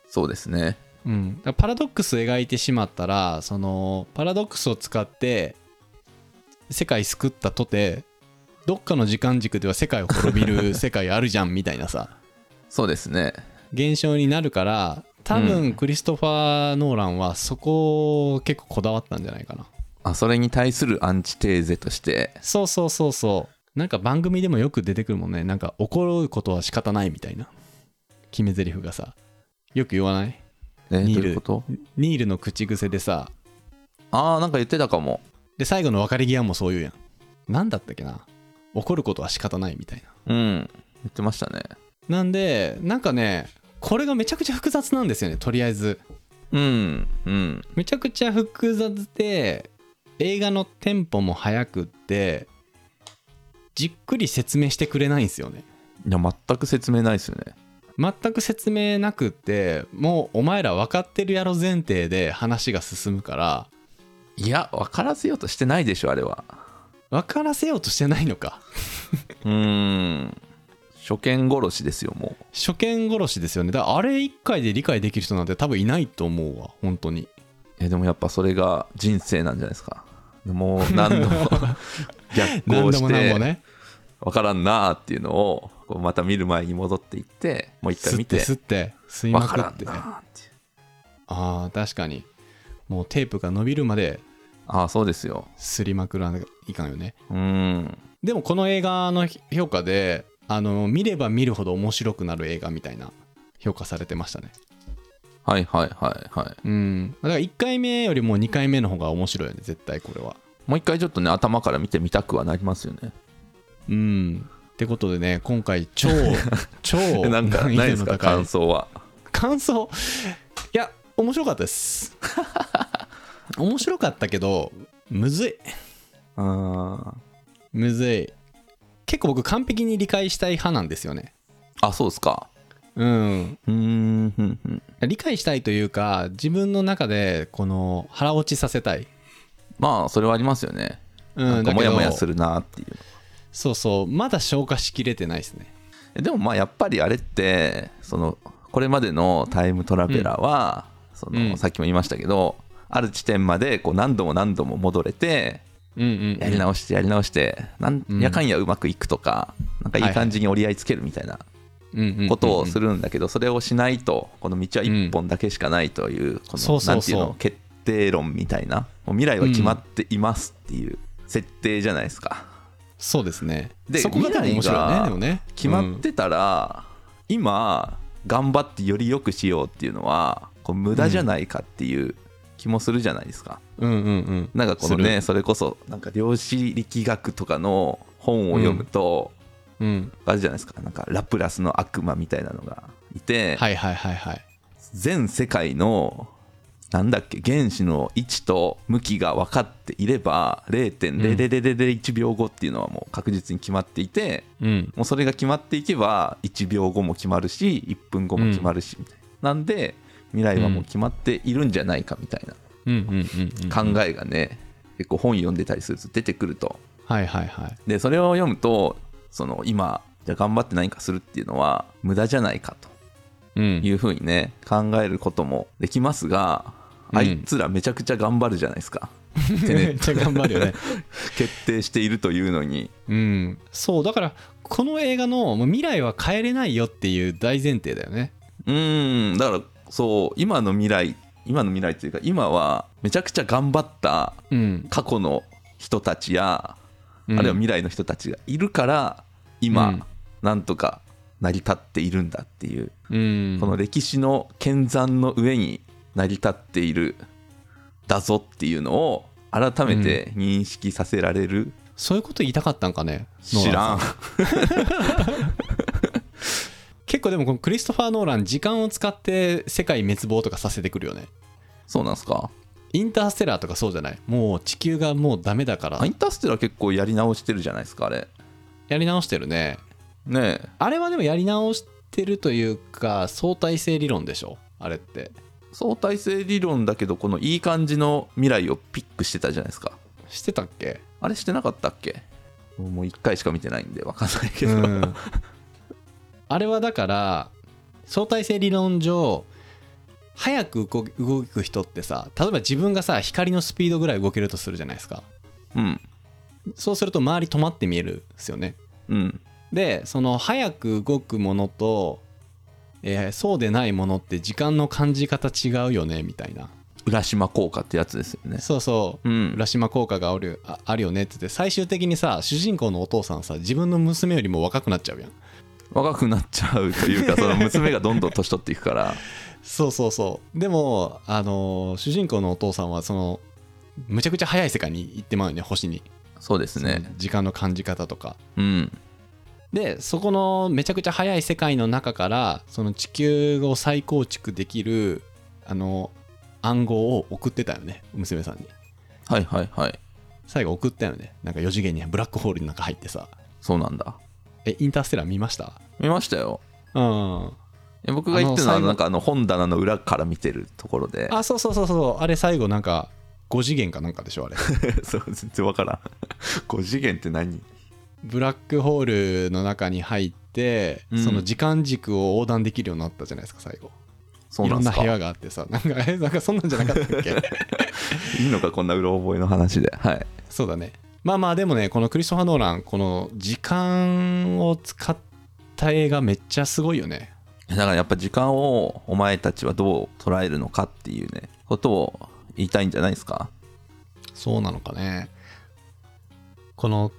そうですね。うん、だからパラドックス描いてしまったらそのパラドックスを使って世界救ったとてどっかの時間軸では世界を滅びる世界あるじゃんみたいなさ。そうですね。現象になるから多う分クリストファー・ノーランはそこを結構こだわったんじゃないかな。あそれに対するアンチテーゼとして。そうそうそうそう。なんか番組でもよく出てくるもんね。なんか怒ることは仕方ないみたいな決め台詞がさよく言わない？えニール。こと？ニールの口癖でさ。ああなんか言ってたかも。で最後の別れ際もそう言うやん。何だったっけな？怒ることは仕方ないみたいな。うん。言ってましたね。なんでなんかねこれがめちゃくちゃ複雑なんですよねとりあえず。うんうん。めちゃくちゃ複雑で映画のテンポも速くってじっくり説明してくれないんですよね。いや全く説明ないですよね全く説明なくってもうお前ら分かってるやろ前提で話が進むから。いや分からせようとしてないでしょあれは。分からせようとしてないのか。うーん。初見殺しですよもう。初見殺しですよね。だからあれ1回で理解できる人なんて多分いないと思うわ本当に。えでもやっぱそれが人生なんじゃないですか。もう 何度も 逆行し何度も何てもね。分からんなーっていうのをこうまた見る前に戻っていってもう一回見て。吸って吸って吸いまくって。ねああ確かに。もうテープが伸びるまでああそうですよ。すりまくらないかんよね。うーん。でもこの映画の評価であの見れば見るほど面白くなる映画みたいな評価されてましたね。はいはいはいはい。うん。だから1回目よりも2回目の方が面白いよね絶対これは。もう一回ちょっとね頭から見てみたくはなりますよね。うんってことでね今回超 超なんかないですか？感想は。感想？いや面白かったです。面白かったけどむずい。あむずい。結構僕完璧に理解したい派なんですよね。あそうですか。うん。うーん理解したいというか自分の中でこの腹落ちさせたい、まあそれはありますよね。うなんん、だけどかモヤモヤするなっていうそうそうまだ消化しきれてないですね。えでもまあやっぱりあれってそのこれまでのタイムトラベラーは、そのうん。さっきも言いましたけどある地点までこう何度も何度も戻れてうんうん、うん、やり直してやり直してなんうんやかんやうまくいくとかなんかいい感じに折り合いつけるみたいなことをするるんだけどそれをしないとこの道は一本だけしかないというこのそうそうそう。なんていうの決定論みたいなもう未来は決まっていますっていう設定じゃないですかそうですね。でそこが面白いねでもね。決まってたら今頑張ってより良くしようっていうのはこう無駄じゃないかっていう気もするじゃないですか。うんうんうん。うんなんかこのすねそれこそなんか量子力学とかの本を読むと、うん。あれじゃないですか。なんかラプラスの悪魔みたいなのがいて、はいはいはいはい。全世界のなんだっけ原子の位置と向きが分かっていれば0.0001秒後っていうのはもう確実に決まっていて、うん。もうそれが決まっていけば1秒後も決まるし1分後も決まるしみたいな、なんで未来はもう決まっているんじゃないかみたいな。うんうんうんうん考えがね、結構本読んでたりすると出てくると。はいはいはい。でそれを読むとその今じゃあ頑張って何かするっていうのは無駄じゃないかとうん。いうふうにね考えることもできますが、うんあいつらめちゃくちゃ頑張るじゃないですか。めっちゃ頑張るよね。決定しているというのに。うんそう。だからこの映画の未来は変えれないよっていう大前提だよね。うーん。だからそう今の未来今の未来っていうか今はめちゃくちゃ頑張ったうん。過去の人たちや、うん。あるいは未来の人たちがいるから今、うん。なんとか成り立っているんだっていう、うん。この歴史の剣山の上に成り立っているだぞっていうのを改めて認識させられる、そういうこと言いたかったんかね？知らん。結構でもこのクリストファー・ノーラン時間を使って世界滅亡とかさせてくるよね。そうなんすか？インターステラーとかそうじゃない？もう地球がもうダメだから。あインターステラー結構やり直してるじゃないですかあれ。やり直してるね。ねえ。あれはでもやり直してるというか相対性理論でしょ？あれって相対性理論だけどこのいい感じの未来をピックしてたじゃないですか。してたっけ？あれしてなかったっけ？もう1回しか見てないんで分かんないけど、うん。あれはだから相対性理論上早く動く動く人ってさ例えば自分がさ光のスピードぐらい動けるとするじゃないですか。うん。そうすると周り止まって見えるんですよね。うん。でその早く動くものと、えーそうでないものって時間の感じ方違うよねみたいな。浦島効果ってやつですよね。そうそう。うん。浦島効果があるああるよねって言って最終的にさ主人公のお父さんさ自分の娘よりも若くなっちゃうやん。若くなっちゃうというか その娘がどんどん年取っていくから。そうそうそう。でもあのー主人公のお父さんはそのむちゃくちゃ早い世界に行ってまうよね星に。そうですね。時間の感じ方とか。うんでそこのめちゃくちゃ早い世界の中からその地球を再構築できるあの暗号を送ってたよね娘さんに。はいはいはい。最後送ったよね。なんか4次元にブラックホールの中入ってさ。そうなんだ。えインターステラー見ました？見ましたよ。うん。え僕が言ってるのはなんかあの本棚の裏から見てるところで。あそうそうそうそう。あれ最後なんか5次元かなんかでしょあれ。そう全然わからん。5次元って何？ブラックホールの中に入って、うん。その時間軸を横断できるようになったじゃないですか最後。そうなんですか。いろんな部屋があってさなんかえなんかそんなんじゃなかったっけ？いいのかこんなうろ覚えの話で。はい。そうだね。まあまあでもねこのクリストファー・ノーランこの時間を使った映画めっちゃすごいよね。だからやっぱ時間をお前たちはどう捉えるのかっていうねことを言いたいんじゃないですか？そうなのかね。この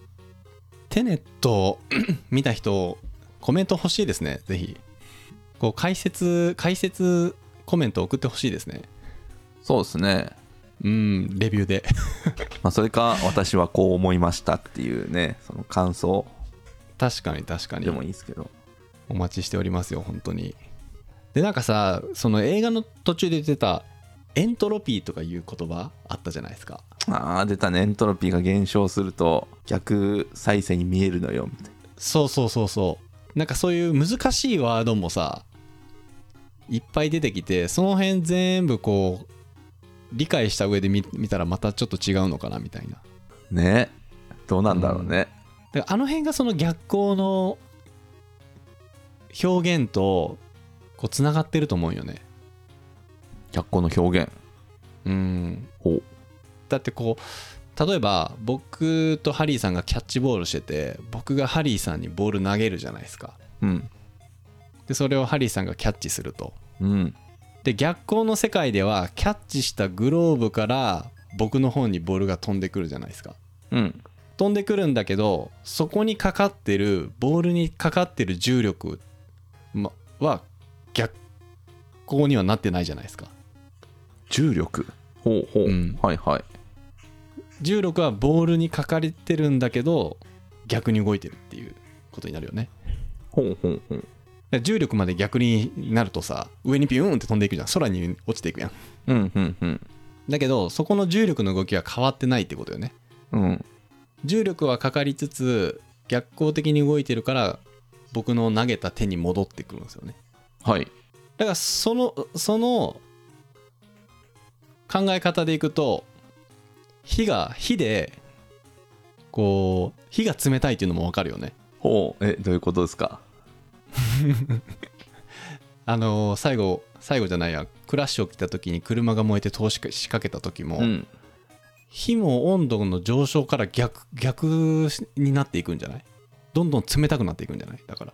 テネットを 見た人コメント欲しいですね。ぜひ。こう解説解説コメント送ってほしいですね。そうですね。うんレビューで。まあそれか私はこう思いましたっていうねその感想。確かに確かに。でもいいですけど。お待ちしておりますよ本当に。でなんかさその映画の途中で言ってたエントロピーとかいう言葉あったじゃないですかああ出たね。エントロピーが減少すると逆再生に見えるのよみたいな。そうそうそうそう。なんかそういう難しいワードもさいっぱい出てきてその辺全部こう理解した上で見見たらまたちょっと違うのかなみたいな。ね。どうなんだろうね、だからあの辺がその逆光の表現とこうつながってると思うよね。逆光の表現。うん。ほうだってこう例えば僕とハリーさんがキャッチボールしてて僕がハリーさんにボール投げるじゃないですか。うん。でそれをハリーさんがキャッチすると。うん。で逆光の世界ではキャッチしたグローブから僕の方にボールが飛んでくるじゃないですか。うん。飛んでくるんだけどそこにかかってるボールにかかってる重力まは逆光にはなってないじゃないですか。重力。ほうほう、うん。はいはい重力はボールにかかれてるんだけど逆に動いてるっていうことになるよね。ほうほうほうで重力まで逆になるとさ上にピューンって飛んでいくじゃん。空に落ちていくやん。うんうんうん。だけどそこの重力の動きは変わってないってことよね。うん。重力はかかりつつ逆光的に動いてるから僕の投げた手に戻ってくるんですよね。はい。だからそのその考え方でいくと火が火でこう火が冷たいっていうのも分かるよね。ほう。えどういうことですか？あの最後最後じゃないや。クラッシュ起きた時に車が燃えて投資仕掛けた時も、うん。火も温度の上昇から逆逆になっていくんじゃない？どんどん冷たくなっていくんじゃない？だから。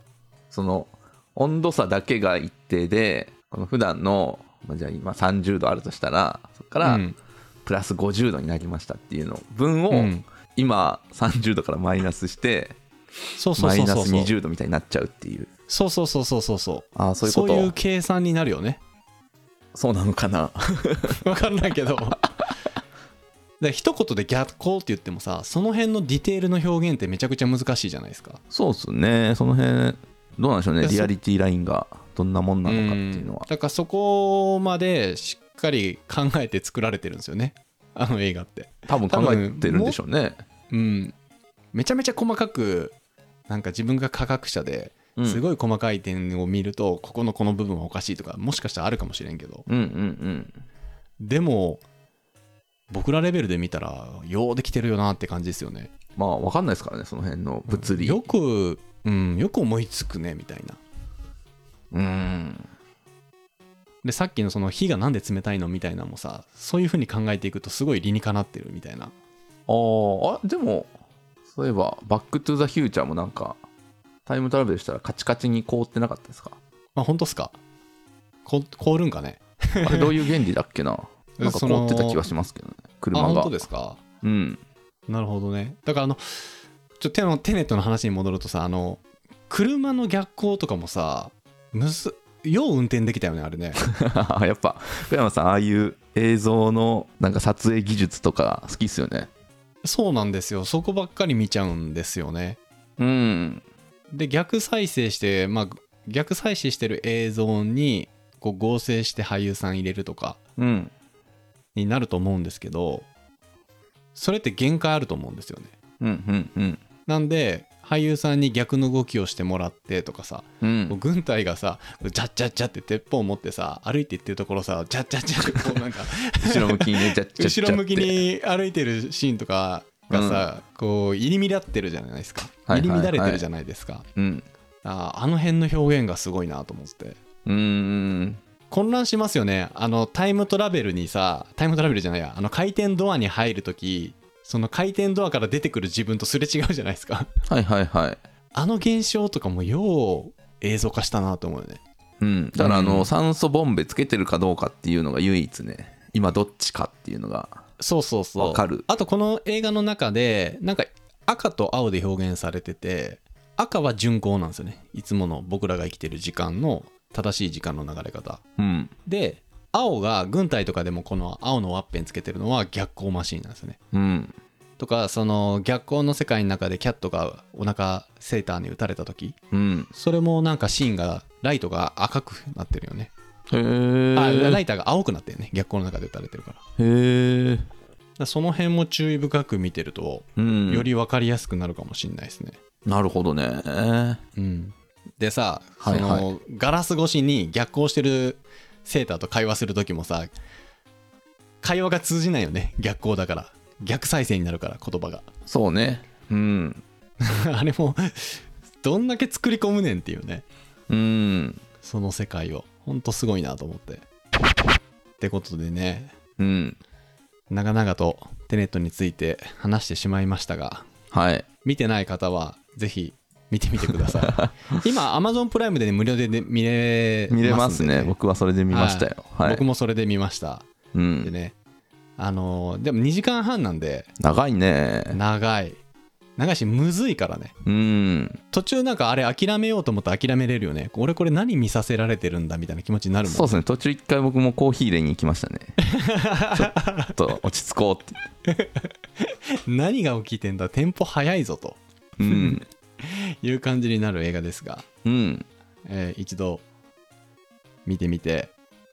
その温度差だけが一定でこの普段のまあじゃあ今30度あるとしたらそこからうんプラス50度になりましたっていうの分をうん。今30度からマイナスしてそうそうマイナスそうそう。そう20度みたいになっちゃうっていう。そうそうそうそうそうそう。ああそういうこと。そういう計算になるよね。そうなのかな？分かんないけど。で一言で逆光って言ってもさその辺のディテールの表現ってめちゃくちゃ難しいじゃないですか。そうっすね。その辺どうなんでしょうね。リアリティラインがどんなもんなのかっていうのは。だからそこまでしっかり考えて作られてるんですよね。あの映画って。多分考えてるんでしょうね。うん。めちゃめちゃ細かくなんか自分が科学者でうん。すごい細かい点を見ると、ここのこの部分はおかしいとかもしかしたらあるかもしれんけど。うんうんうん。でも僕らレベルで見たらようできてるよなって感じですよね。まあ分かんないですからねその辺の物理。よく、うん、よく思いつくねみたいな。うんでさっきのその火がなんで冷たいのみたいなのもさそういう風に考えていくとすごい理にかなってるみたいな。あーあでもそういえば「バック・トゥ・ザ・フューチャー」もなんかタイムトラベルしたらカチカチに凍ってなかったですか？まあ本当っすか？こ凍るんかね？あれどういう原理だっけな？なんか凍ってた気はしますけどねあ車が。本当ですか？うん。なるほどね。だからあのちょテのテネットの話に戻るとさあの車の逆光とかもさむずよう運転できたよねあれね。やっぱ福山さんああいう映像のなんか撮影技術とか好きっすよね。そうなんですよ。そこばっかり見ちゃうんですよね。うん。で逆再生してまあ逆再生してる映像にこう合成して俳優さん入れるとかうん。になると思うんですけどそれって限界あると思うんですよね。うんうんうん。なんで俳優さんに逆の動きをしてもらってとかさ、うん。軍隊がさジャッジャッジャって鉄砲を持ってさ歩いていってるところさジャッジャッジャって こうなんか後ろ向きに後ろ向きに歩いてるシーンとかがさ、こう入り乱ってるじゃないですか。入り乱れてるじゃないですか、うん。あーあの辺の表現がすごいなと思って。うーん。混乱しますよね。あのタイムトラベルにさタイムトラベルじゃないや。あの回転ドアに入るときその回転ドアから出てくる自分とすれ違うじゃないですかはいはいはい。あの現象とかもよう映像化したなと思うよねうん。だから、あの、うん酸素ボンベつけてるかどうかっていうのが唯一ね、今どっちかっていうのが。そうそうそうわかるあとこの映画の中でなんか赤と青で表現されてて赤は巡航なんですよねいつもの僕らが生きてる時間の正しい時間の流れ方うん。で青が軍隊とかでもこの青のワッペンつけてるのは逆光マシーンなんですよねうん。とかその逆光の世界の中でキャットがお腹セーターに撃たれた時うん。それもなんかシーンがライトが赤くなってるよね、へえ。あライターが青くなってるね逆光の中で撃たれてるからへえ。らその辺も注意深く見てるとうん。より分かりやすくなるかもしれないですね、なるほどね。うん、でさ、はいはいそのガラス越しに逆光してるセーターと会話する時もさ会話が通じないよね逆光だから逆再生になるから言葉がそうね。うん。あれもどんだけ作り込むねんっていうねうん。その世界をほんとすごいなと思ってってことでねうん。長々とテネットについて話してしまいましたがはい。見てない方はぜひ見てみてください 今 Amazon プライムで、ね、無料で、ね、見れ見れますね。僕はそれで見ましたよ。はい。僕もそれで見ましたでうん。ねあのーでも2時間半なんで長いね。長い長いしむずいからねうん。途中なんかあれ諦めようと思ったら諦めれるよね俺これ何見させられてるんだみたいな気持ちになるもんそうですね。途中一回僕もコーヒー入れに行きましたね。ちょっと落ち着こうって。何が起きてんだテンポ早いぞとうん。いう感じになる映画ですが、うん。えー一度見てみて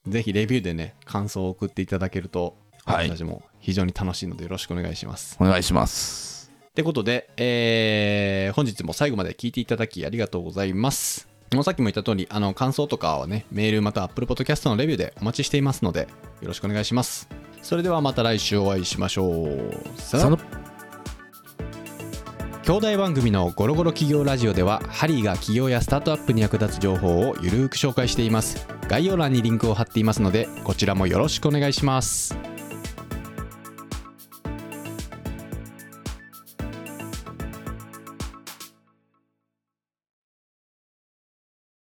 ぜひレビューでね感想を送っていただけるとはい私たちも非常に楽しいのでよろしくお願いします。お願いします。ってことで、えー本日も最後まで聞いていただきありがとうございます。もうさっきも言った通り、あの感想とかはね、メールまたは Apple Podcast のレビューでお待ちしていますので、よろしくお願いします。それではまた来週お会いしましょう。さよなら兄弟番組のゴロゴロ企業ラジオではハリーが企業やスタートアップに役立つ情報をゆるく紹介しています。概要欄にリンクを貼っていますのでこちらもよろしくお願いします。